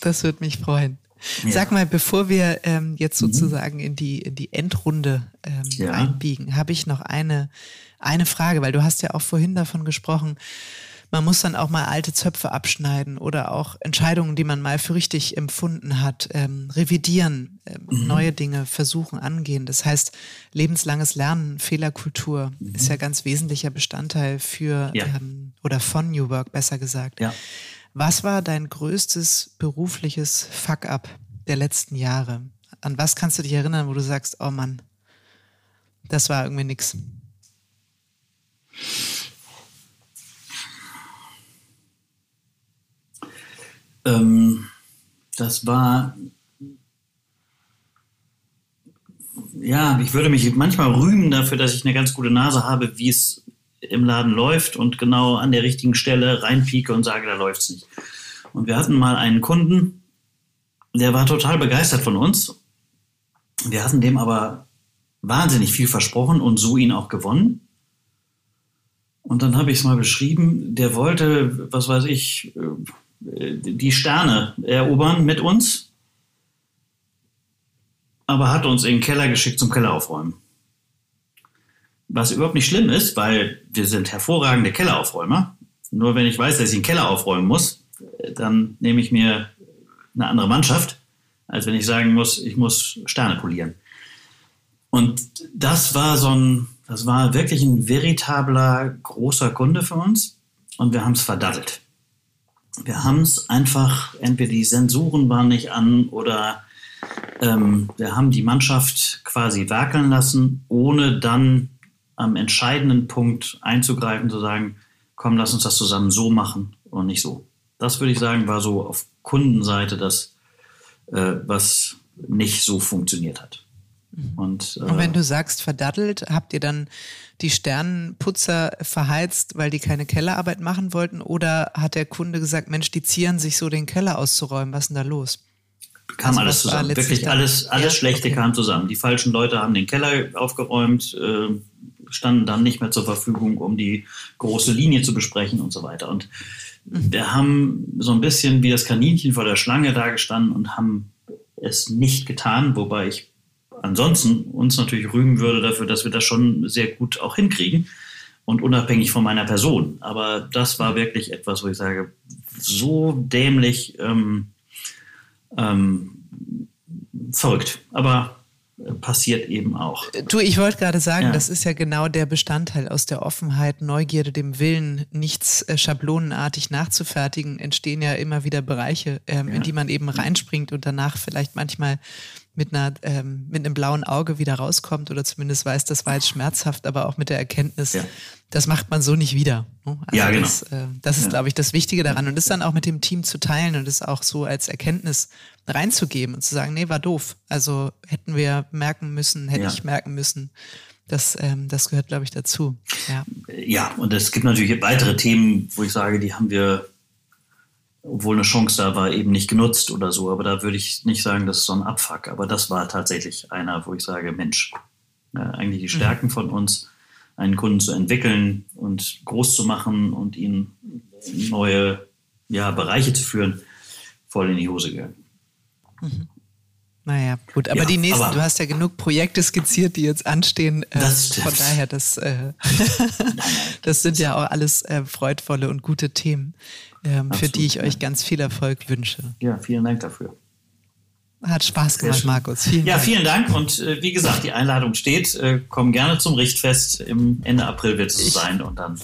Das würde mich freuen. Ja. Sag mal, bevor wir ähm, jetzt mhm. sozusagen in die, in die Endrunde ähm, ja. einbiegen, habe ich noch eine, eine Frage, weil du hast ja auch vorhin davon gesprochen, man muss dann auch mal alte Zöpfe abschneiden oder auch Entscheidungen, die man mal für richtig empfunden hat, ähm, revidieren, ähm, mhm. neue Dinge versuchen, angehen. Das heißt, lebenslanges Lernen, Fehlerkultur mhm. ist ja ganz wesentlicher Bestandteil für ja. ähm, oder von New Work, besser gesagt. Ja. Was war dein größtes berufliches Fuck-up der letzten Jahre? An was kannst du dich erinnern, wo du sagst, oh Mann, das war irgendwie nix? Ähm, das war, ja, ich würde mich manchmal rühmen dafür, dass ich eine ganz gute Nase habe, wie es im Laden läuft und genau an der richtigen Stelle reinpieke und sage, da läuft es nicht. Und wir hatten mal einen Kunden, der war total begeistert von uns. Wir hatten dem aber wahnsinnig viel versprochen und so ihn auch gewonnen. Und dann habe ich es mal beschrieben, der wollte, was weiß ich, die Sterne erobern mit uns, aber hat uns in den Keller geschickt zum Keller aufräumen. Was überhaupt nicht schlimm ist, weil wir sind hervorragende Kelleraufräumer. Nur wenn ich weiß, dass ich den Keller aufräumen muss, dann nehme ich mir eine andere Mannschaft, als wenn ich sagen muss, ich muss Sterne polieren. Und das war so ein, das war wirklich ein veritabler großer Kunde für uns und wir haben es verdattelt. Wir haben es einfach, entweder die Sensoren waren nicht an oder ähm, wir haben die Mannschaft quasi werkeln lassen, ohne dann am entscheidenden Punkt einzugreifen, zu sagen, komm, lass uns das zusammen so machen und nicht so. Das würde ich sagen, war so auf Kundenseite das, äh, was nicht so funktioniert hat. Mhm. Und, äh, und wenn du sagst verdattelt, habt ihr dann die Sternenputzer verheizt, weil die keine Kellerarbeit machen wollten? Oder hat der Kunde gesagt, Mensch, die zieren sich so den Keller auszuräumen, was ist denn da los? Kam also alles zusammen. Wirklich alles, alles ja? Schlechte okay. kam zusammen. Die falschen Leute haben den Keller aufgeräumt, äh, standen dann nicht mehr zur Verfügung, um die große Linie zu besprechen und so weiter. Und mhm. wir haben so ein bisschen wie das Kaninchen vor der Schlange dagestanden und haben es nicht getan, wobei ich ansonsten uns natürlich rühmen würde dafür, dass wir das schon sehr gut auch hinkriegen und unabhängig von meiner Person. Aber das war wirklich etwas, wo ich sage, so dämlich ähm, ähm, verrückt. Aber passiert eben auch. Du, ich wollte gerade sagen, ja. das ist ja genau der Bestandteil aus der Offenheit, Neugierde, dem Willen, nichts äh, schablonenartig nachzufertigen, entstehen ja immer wieder Bereiche, ähm, ja. in die man eben reinspringt und danach vielleicht manchmal mit einer ähm, mit einem blauen Auge wieder rauskommt oder zumindest weiß, das war jetzt schmerzhaft, aber auch mit der Erkenntnis, ja. das macht man so nicht wieder. Ne? Also ja, genau. Das, äh, das ist, ja. glaube ich, das Wichtige daran und das dann auch mit dem Team zu teilen und das auch so als Erkenntnis reinzugeben und zu sagen, nee, war doof. Also hätten wir merken müssen, hätte ja. ich merken müssen. Das, ähm, das gehört, glaube ich, dazu. Ja. ja, und es gibt natürlich weitere Themen, wo ich sage, die haben wir obwohl eine Chance da war, eben nicht genutzt oder so. Aber da würde ich nicht sagen, das ist so ein Abfuck. Aber das war tatsächlich einer, wo ich sage, Mensch, äh, eigentlich die Stärken mhm. von uns, einen Kunden zu entwickeln und groß zu machen und ihn neue ja, Bereiche zu führen, voll in die Hose gegangen. Mhm. Naja, gut, aber ja, die nächsten, aber, du hast ja genug Projekte skizziert, die jetzt anstehen. Äh, von daher, das, äh, das sind ja auch alles äh, freudvolle und gute Themen ähm, für die ich euch ganz viel Erfolg wünsche. Ja, vielen Dank dafür. Hat Spaß gemacht, Markus. Vielen ja, Dank. vielen Dank. Und äh, wie gesagt, die Einladung steht. Äh, komm gerne zum Richtfest. Im Ende April wird es so sein und dann.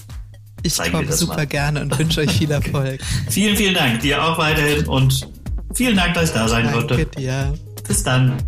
Ich komme super mal. gerne und wünsche euch viel Erfolg. vielen, vielen Dank. Dir auch weiterhin und vielen Dank, dass ich da sein Danke konnte. Dir. Bis dann.